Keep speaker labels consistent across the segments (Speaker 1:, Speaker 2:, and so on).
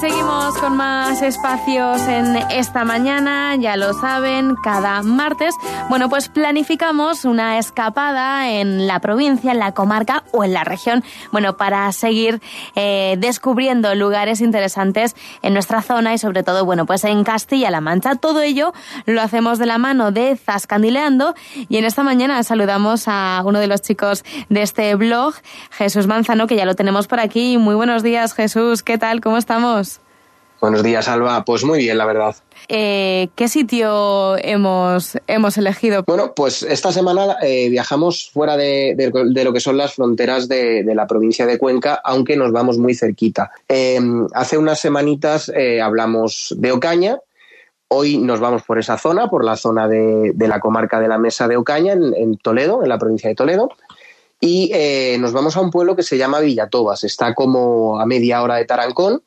Speaker 1: Seguimos con más espacios en esta mañana, ya lo saben, cada martes. Bueno, pues planificamos una escapada en la provincia, en la comarca o en la región, bueno, para seguir eh, descubriendo lugares interesantes en nuestra zona y sobre todo, bueno, pues en Castilla-La Mancha. Todo ello lo hacemos de la mano de Zascandileando y en esta mañana saludamos a uno de los chicos de este blog, Jesús Manzano, que ya lo tenemos por aquí. Muy buenos días, Jesús. ¿Qué tal? ¿Cómo estamos?
Speaker 2: Buenos días, Alba. Pues muy bien, la verdad.
Speaker 1: Eh, ¿Qué sitio hemos, hemos elegido?
Speaker 2: Bueno, pues esta semana eh, viajamos fuera de, lo que son las fronteras de, la provincia de Cuenca, aunque nos vamos muy cerquita. Eh, hace unas semanitas hablamos de Ocaña. Hoy nos vamos por esa zona, por la zona de, la comarca de la Mesa de Ocaña, en, en Toledo, en la provincia de Toledo. Y nos vamos a un pueblo que se llama Villatobas. Está como a media hora de Tarancón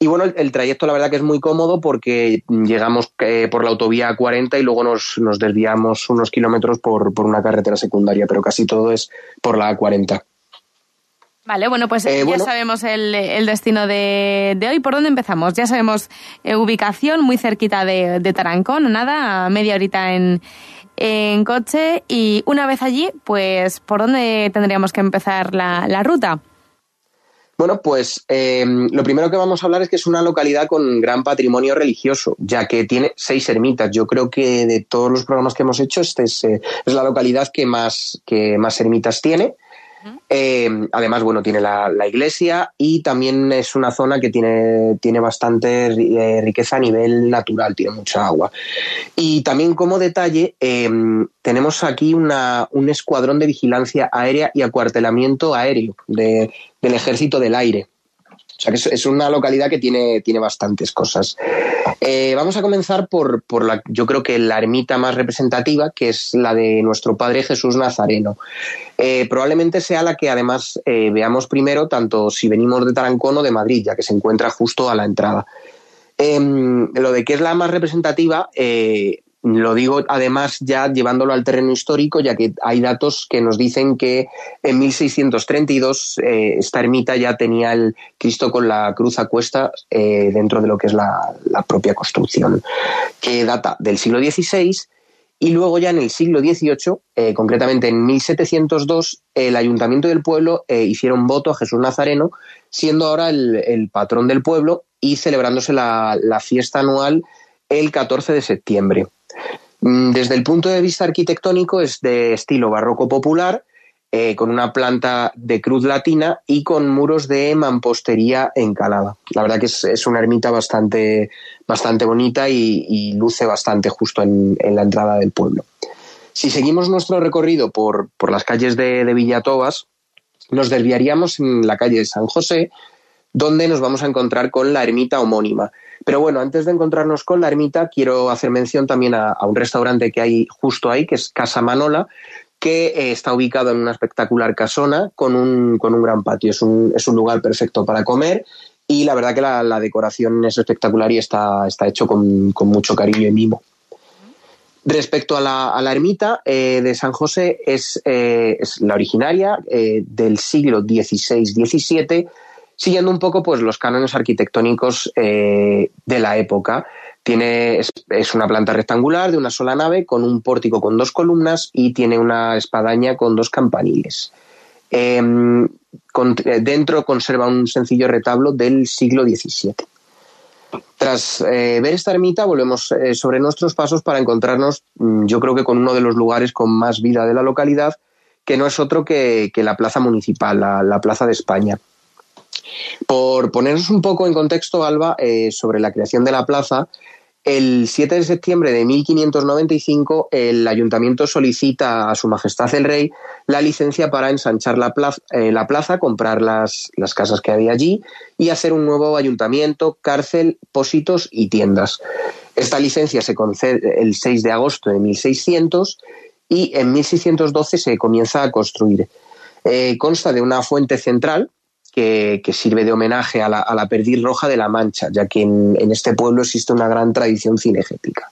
Speaker 2: y bueno, el, trayecto la verdad que es muy cómodo porque llegamos eh, por la autovía 40 y luego nos, nos desviamos unos kilómetros por, por, una carretera secundaria, pero casi todo es por la A40.
Speaker 1: Vale, bueno, pues eh, ya sabemos el, el destino de, de, hoy. ¿Por dónde empezamos? Ya sabemos eh, ubicación muy cerquita de, de Tarancón, nada, a media horita en, en coche. Y una vez allí, pues, ¿por dónde tendríamos que empezar la, la ruta?
Speaker 2: Bueno, pues em, lo primero que vamos a hablar es que es una localidad con gran patrimonio religioso, ya que tiene seis ermitas. Yo creo que de todos los programas que hemos hecho, esta es, eh, es, la localidad que más, que más ermitas tiene. Eh, además, bueno, tiene la, iglesia y también es una zona que tiene, tiene bastante eh, riqueza a nivel natural, tiene mucha agua. Y también como detalle, em, tenemos aquí una, un escuadrón de vigilancia aérea y acuartelamiento aéreo del Ejército del Aire. O sea que es, una localidad que tiene, tiene bastantes cosas. Eh, vamos a comenzar por, por, la, yo creo que la ermita más representativa, que es la de nuestro Padre Jesús Nazareno. Eh, probablemente sea la que además eh, veamos primero, tanto si venimos de Tarancón o de Madrid, ya que se encuentra justo a la entrada. Em, lo de que es la más representativa, lo digo además ya llevándolo al terreno histórico, ya que hay datos que nos dicen que en 1632 eh, esta ermita ya tenía el Cristo con la cruz a cuesta eh, dentro de lo que es la, propia construcción, que data del siglo XVI. Y luego ya en el siglo XVIII, eh, concretamente en 1702, el ayuntamiento del pueblo hicieron voto a Jesús Nazareno, siendo ahora el, patrón del pueblo y celebrándose la, la fiesta anual el 14 de septiembre. Mm, desde el punto de vista arquitectónico es de estilo barroco popular, eh, con una planta de cruz latina y con muros de mampostería encalada. La verdad que es, una ermita bastante, bastante bonita y, luce bastante justo en, la entrada del pueblo. Si seguimos nuestro recorrido por, las calles de, de Villatobas, nos desviaríamos en la calle de San José, donde nos vamos a encontrar con la ermita homónima. Pero bueno, antes de encontrarnos con la ermita, quiero hacer mención también a, un restaurante que hay justo ahí, que es Casa Manola, que eh, está ubicado en una espectacular casona con un, con un gran patio. Es un, es un, lugar perfecto para comer y la verdad que la, decoración es espectacular y está, está hecho con, mucho cariño y mimo. Respecto a la, ermita eh, de San José, es, eh, es la originaria del siglo XVI-XVII siguiendo un poco pues, los cánones arquitectónicos eh, de la época. Tiene, es, una planta rectangular de una sola nave con un pórtico con dos columnas y tiene una espadaña con dos campaniles. Em, eh, dentro conserva un sencillo retablo del siglo XVII. Tras eh, ver esta ermita, volvemos sobre nuestros pasos para encontrarnos, mm, yo creo que con uno de los lugares con más vida de la localidad, que no es otro que, la plaza municipal, la Plaza de España. Por ponernos un poco en contexto, Alba, eh, sobre la creación de la plaza, el 7 de septiembre de 1595 el ayuntamiento solicita a Su Majestad el Rey la licencia para ensanchar la plaza, eh, la plaza comprar las, las, casas que había allí y hacer un nuevo ayuntamiento, cárcel, pósitos y tiendas. Esta licencia se concede el 6 de agosto de 1600 y en 1612 se comienza a construir. Eh, consta de una fuente central que, sirve de homenaje a la, a perdiz roja de la Mancha, ya que en, este pueblo existe una gran tradición cinegética.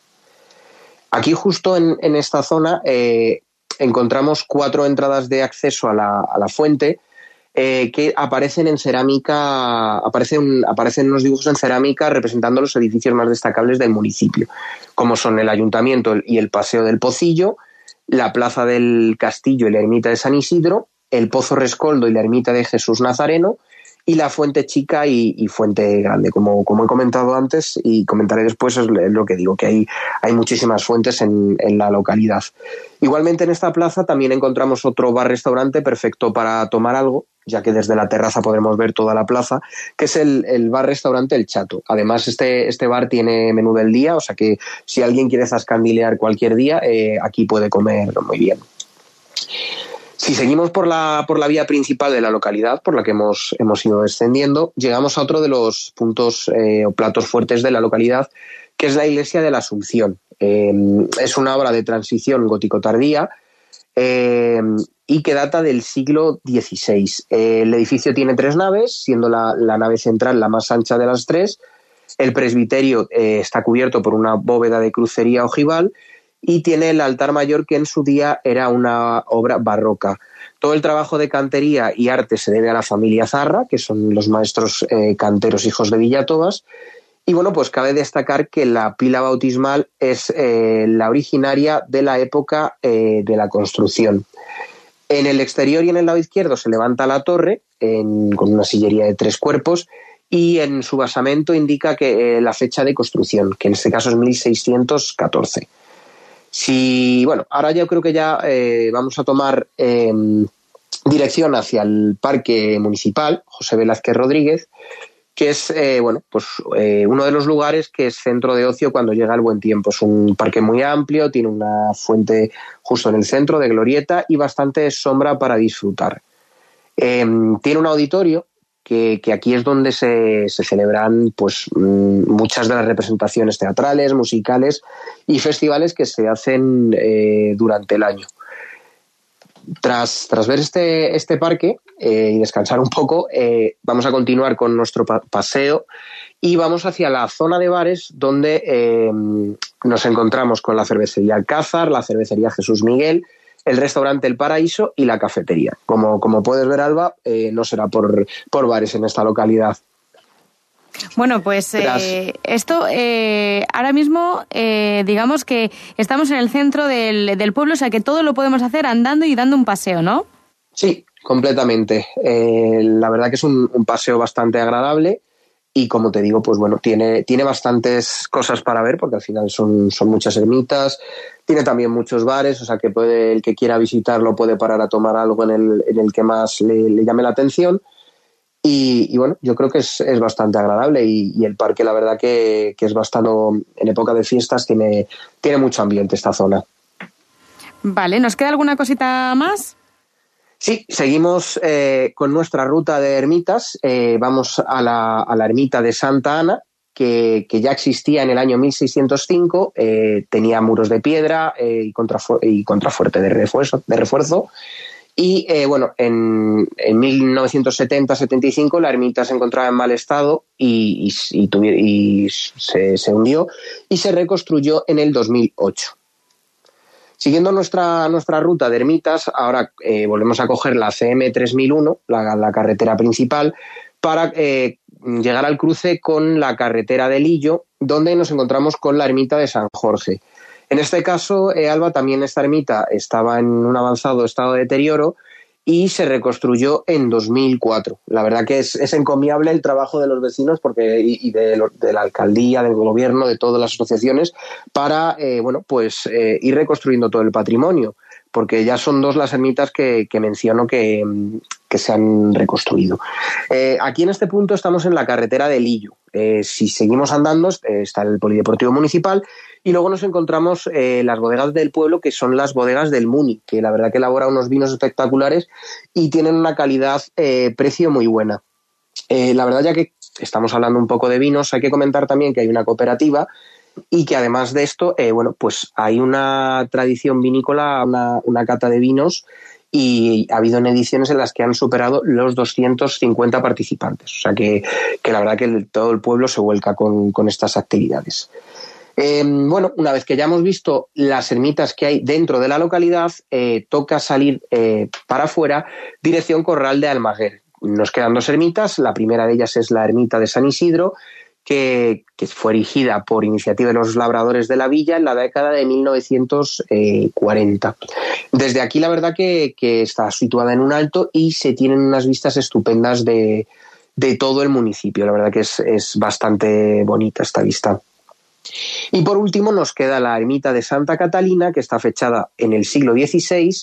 Speaker 2: Aquí justo en, esta zona eh, encontramos cuatro entradas de acceso a la, fuente, eh, que aparecen en cerámica, aparecen, aparecen unos dibujos en cerámica representando los edificios más destacables del municipio, como son el ayuntamiento y el paseo del Pocillo, la plaza del Castillo y la ermita de San Isidro, el Pozo Rescoldo y la ermita de Jesús Nazareno, y la fuente chica y, fuente grande, como, como, he comentado antes y comentaré después, es lo que digo, que hay, hay muchísimas fuentes en, la localidad. Igualmente en esta plaza también encontramos otro bar-restaurante perfecto para tomar algo, ya que desde la terraza podremos ver toda la plaza, que es el, bar-restaurante El Chato. Además, este, este bar tiene menú del día, o sea que si alguien quiere zascandilear cualquier día, eh, aquí puede comer muy bien. Si seguimos por la, por la vía principal de la localidad, por la que hemos, hemos ido descendiendo, llegamos a otro de los puntos eh, o platos fuertes de la localidad, que es la iglesia de la Asunción. Em, es una obra de transición gótico-tardía em, y que data del siglo XVI. el edificio tiene tres naves, siendo la, la, nave central la más ancha de las tres. El presbiterio eh, está cubierto por una bóveda de crucería ojival y tiene el altar mayor que en su día era una obra barroca. Todo el trabajo de cantería y arte se debe a la familia Zarra, que son los maestros eh, canteros hijos de Villatobas. Y bueno, pues cabe destacar que la pila bautismal es eh, la originaria de la época eh, de la construcción. En el exterior y en el lado izquierdo se levanta la torre con una sillería de tres cuerpos y en su basamento indica que la fecha de construcción, que en este caso es 1614. Si, bueno, ahora yo creo que ya eh, vamos a tomar em, dirección hacia el Parque Municipal José Velázquez Rodríguez, que es eh, bueno, pues, eh, uno de los lugares que es centro de ocio cuando llega el buen tiempo. Es un parque muy amplio, tiene una fuente justo en el centro de Glorieta y bastante sombra para disfrutar. Em, tiene un auditorio que, aquí es donde se, celebran pues, mm, muchas de las representaciones teatrales, musicales y festivales que se hacen eh, durante el año. Tras, tras ver este, este parque eh, y descansar un poco, eh, vamos a continuar con nuestro paseo y vamos hacia la zona de bares donde nos encontramos con la cervecería Alcázar, la cervecería Jesús Miguel, el restaurante El Paraíso y la cafetería. Como, como puedes ver, Alba, eh, no será por, por bares en esta localidad.
Speaker 1: Bueno, pues eh, esto eh, ahora mismo, digamos que estamos en el centro del, del, pueblo, o sea que todo lo podemos hacer andando y dando un paseo, ¿no?
Speaker 2: Sí, completamente. la verdad que es un, un, paseo bastante agradable y como te digo, pues bueno, tiene, tiene bastantes cosas para ver porque al final son, son muchas ermitas, tiene también muchos bares, o sea que puede, el que quiera visitarlo puede parar a tomar algo en el, en el que más le, llame la atención. Y, bueno, yo creo que es, es bastante agradable y, el parque, la verdad que, que, es bastante, en época de fiestas, tiene, tiene mucho ambiente esta zona.
Speaker 1: Vale, ¿nos queda alguna cosita más?
Speaker 2: Sí, seguimos eh, con nuestra ruta de ermitas. Eh, vamos a la, ermita de Santa Ana, que, ya existía en el año 1605, eh, tenía muros de piedra eh, y, contrafuerte de refuerzo. De refuerzo y bueno, en, en 1970-75 la ermita se encontraba en mal estado y, se, hundió y se reconstruyó en el 2008. Siguiendo nuestra, nuestra ruta de ermitas, ahora volvemos a coger la CM 3001, la, la carretera principal, para llegar al cruce con la carretera de Lillo, donde nos encontramos con la ermita de San Jorge. En este caso, eh, Alba, también esta ermita estaba en un avanzado estado de deterioro y se reconstruyó en 2004. La verdad que es, encomiable el trabajo de los vecinos porque, y, de, la alcaldía, del gobierno, de todas las asociaciones, para eh, bueno, pues, eh, ir reconstruyendo todo el patrimonio porque ya son dos las ermitas que, menciono que, se han reconstruido. Eh, aquí en este punto estamos en la carretera de Lillo. Eh, si seguimos andando, eh, está el Polideportivo Municipal y luego nos encontramos las bodegas del pueblo, que son las bodegas del Muni, que la verdad que elabora unos vinos espectaculares y tienen una calidad-precio muy buena. la verdad, ya que estamos hablando un poco de vinos, hay que comentar también que hay una cooperativa y que además de esto, eh, bueno, pues hay una tradición vinícola, una, cata de vinos y ha habido ediciones en las que han superado los 250 participantes. O sea que, la verdad que todo el pueblo se vuelca con, estas actividades. Em, bueno, una vez que ya hemos visto las ermitas que hay dentro de la localidad, eh, toca salir eh, para afuera, dirección Corral de Almaguer, nos quedan dos ermitas. La primera de ellas es la ermita de San Isidro, que, fue erigida por iniciativa de los labradores de la villa en la década de 1940. Desde aquí la verdad que, está situada en un alto y se tienen unas vistas estupendas de, todo el municipio. La verdad que es, bastante bonita esta vista. Y por último nos queda la ermita de Santa Catalina, que está fechada en el siglo XVI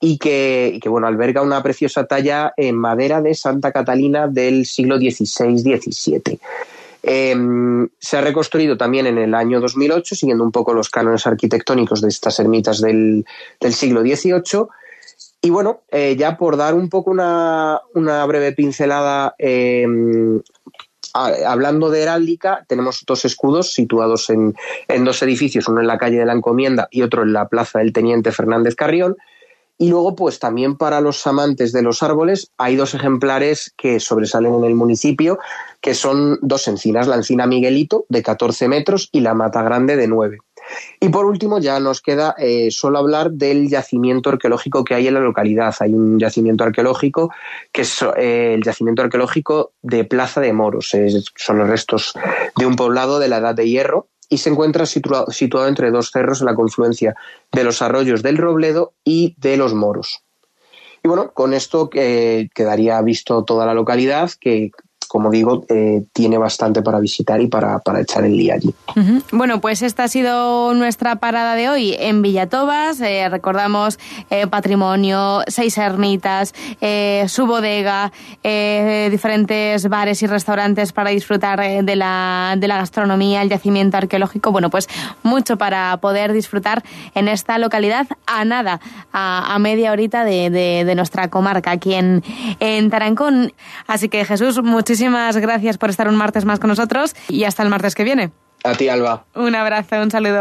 Speaker 2: y que, que, bueno, alberga una preciosa talla en madera de Santa Catalina del siglo XVI-XVII. Em, se ha reconstruido también en el año 2008, siguiendo un poco los cánones arquitectónicos de estas ermitas del, siglo XVIII. Y bueno, eh, ya por dar un poco una, breve pincelada, em, hablando de heráldica, tenemos dos escudos situados en, en, dos edificios, uno en la calle de la Encomienda y otro en la plaza del Teniente Fernández Carrión. Y luego, pues también para los amantes de los árboles, hay dos ejemplares que sobresalen en el municipio, que son dos encinas, la encina Miguelito de 14 metros y la Mata Grande de 9. Y por último, ya nos queda eh, solo hablar del yacimiento arqueológico que hay en la localidad. Hay un yacimiento arqueológico que es eh, el yacimiento arqueológico de Plaza de Moros. son los restos de un poblado de la Edad de Hierro y se encuentra situado, entre dos cerros en la confluencia de los arroyos del Robledo y de los Moros. Y bueno, con esto eh, quedaría visto toda la localidad, que como digo, eh, tiene bastante para visitar y para, para echar el día allí.
Speaker 1: Bueno, pues esta ha sido nuestra parada de hoy en Villatobas. Eh, recordamos eh, patrimonio, seis ermitas, su bodega, diferentes bares y restaurantes para disfrutar de la, de la gastronomía, el yacimiento arqueológico. Bueno, pues mucho para poder disfrutar en esta localidad a nada, a, media horita de, de, nuestra comarca aquí en, en Tarancón. Así que Jesús, muchísimas muchísimas gracias por estar un martes más con nosotros y hasta el martes que viene.
Speaker 2: A ti, Alba.
Speaker 1: Un abrazo, un saludo.